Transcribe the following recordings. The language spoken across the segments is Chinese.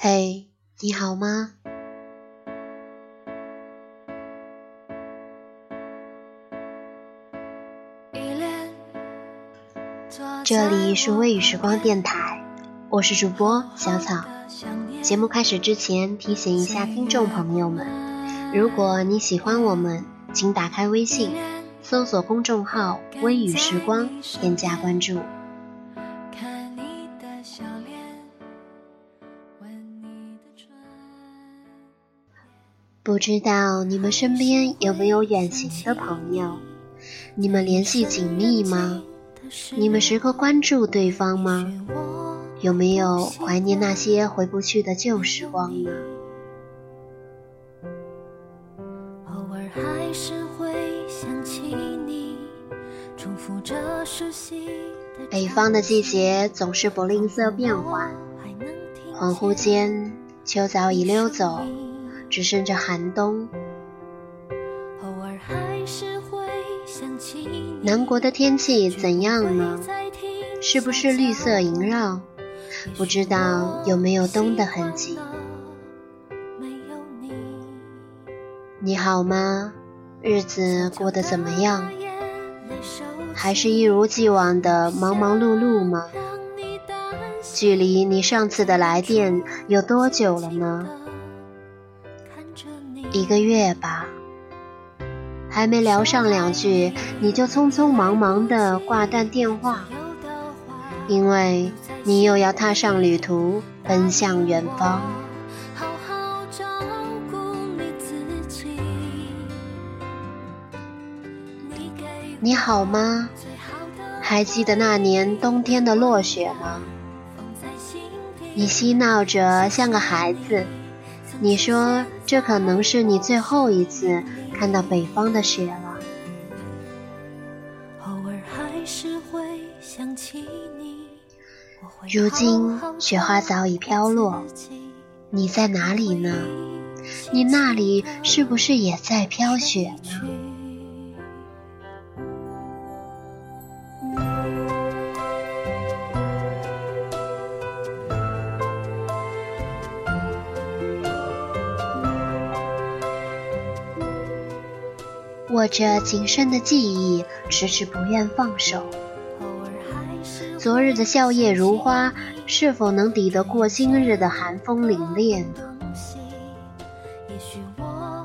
嘿，你好吗？这里是微雨时光电台，我是主播小草。节目开始之前，提醒一下听众朋友们：如果你喜欢我们，请打开微信，搜索公众号“微雨时光”，添加关注。不知道你们身边有没有远行的朋友？你们联系紧密吗？你们时刻关注对方吗？有没有怀念那些回不去的旧时光呢？北方的季节总是不吝啬变换，恍惚间，秋早已溜走，只剩着寒冬。南国的天气怎样呢？是不是绿色萦绕？不知道有没有冬的痕迹？你好吗？日子过得怎么样？还是一如既往的忙忙碌碌吗？距离你上次的来电有多久了呢？一个月吧。还没聊上两句，你就匆匆忙忙的挂断电话，因为。你又要踏上旅途，奔向远方。你好吗？还记得那年冬天的落雪吗？你嬉闹着像个孩子，你说这可能是你最后一次看到北方的雪了。偶尔还是会想起你。如今雪花早已飘落，你在哪里呢？你那里是不是也在飘雪呢？握着仅剩的记忆，迟迟不愿放手。昨日的笑靥如花，是否能抵得过今日的寒风凛冽呢？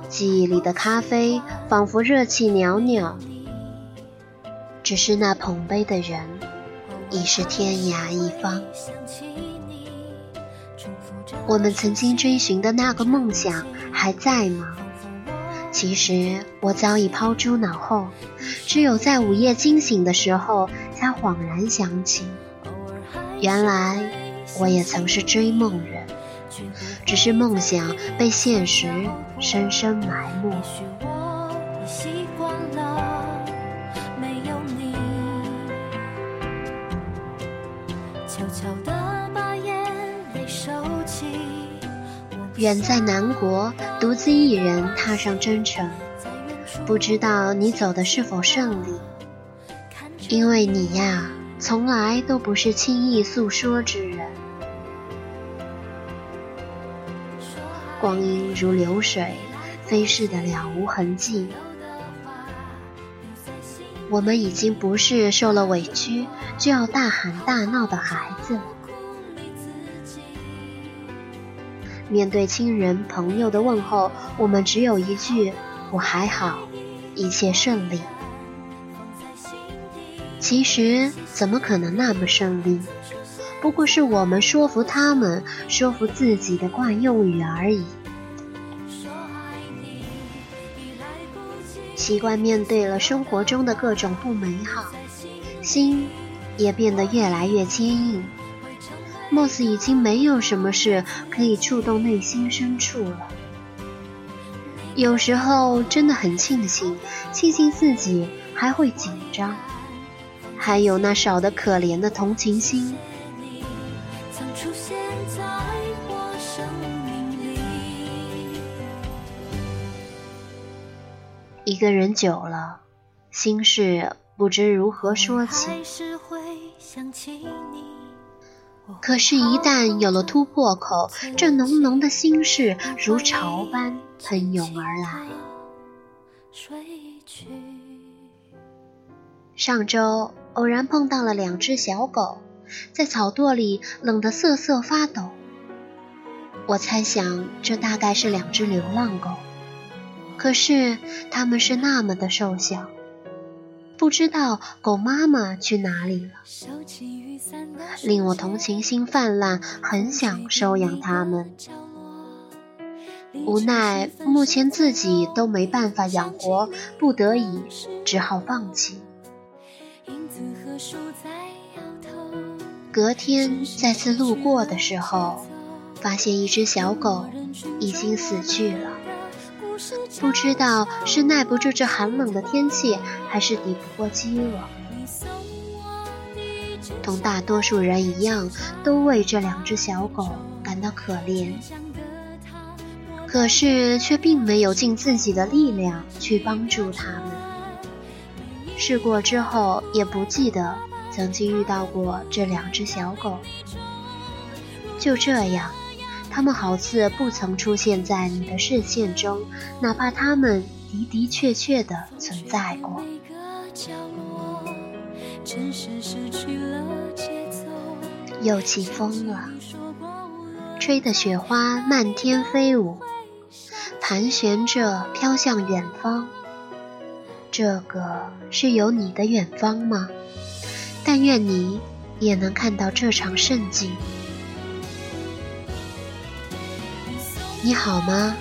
记忆里的咖啡仿佛热气袅袅，只是那捧杯的人已是天涯一方。我们曾经追寻的那个梦想还在吗？其实我早已抛诸脑后，只有在午夜惊醒的时候。才恍然想起，原来我也曾是追梦人，只是梦想被现实深深埋没。悄悄的远在南国，独自一人踏上征程，不知道你走的是否顺利。因为你呀，从来都不是轻易诉说之人。光阴如流水，飞逝的了无痕迹。我们已经不是受了委屈就要大喊大闹的孩子。面对亲人朋友的问候，我们只有一句：“我还好，一切顺利。”其实怎么可能那么顺利？不过是我们说服他们、说服自己的惯用语而已。习惯面对了生活中的各种不美好，心也变得越来越坚硬。貌似已经没有什么事可以触动内心深处了。有时候真的很庆幸，庆幸自己还会紧张，还有那少得可怜的同情心。一个人久了，心事不知如何说起。可是，一旦有了突破口，这浓浓的心事如潮般喷涌而来。上周偶然碰到了两只小狗，在草垛里冷得瑟瑟发抖。我猜想，这大概是两只流浪狗。可是它们是那么的瘦小，不知道狗妈妈去哪里了，令我同情心泛滥，很想收养它们。无奈目前自己都没办法养活，不得已只好放弃。隔天再次路过的时候，发现一只小狗已经死去了。不知道是耐不住这寒冷的天气，还是抵不过饥饿。同大多数人一样，都为这两只小狗感到可怜，可是却并没有尽自己的力量去帮助它们。试过之后，也不记得曾经遇到过这两只小狗。就这样。他们好似不曾出现在你的视线中，哪怕他们的的确确的存在过。又起风了，吹得雪花漫天飞舞，盘旋着飘向远方。这个是有你的远方吗？但愿你也能看到这场盛景。你好吗？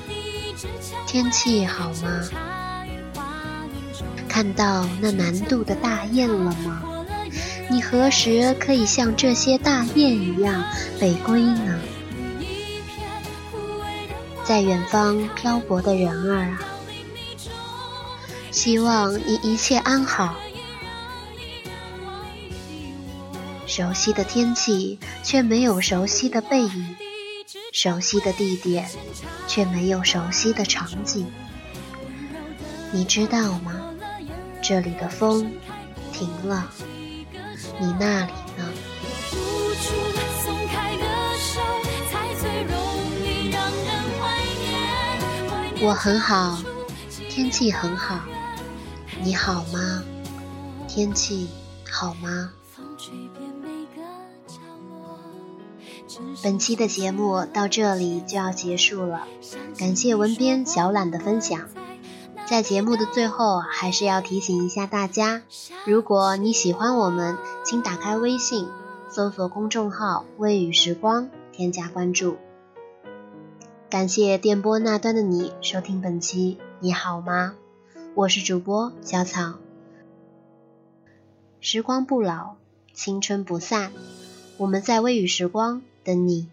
天气好吗？看到那南渡的大雁了吗？你何时可以像这些大雁一样北归呢？在远方漂泊的人儿啊，希望你一切安好。熟悉的天气，却没有熟悉的背影。熟悉的地点，却没有熟悉的场景。你知道吗？这里的风停了，你那里呢？我很好，天气很好。你好吗？天气好吗？本期的节目到这里就要结束了，感谢文编小懒的分享。在节目的最后，还是要提醒一下大家，如果你喜欢我们，请打开微信，搜索公众号“微雨时光”，添加关注。感谢电波那端的你收听本期，你好吗？我是主播小草。时光不老，青春不散，我们在微雨时光。的你。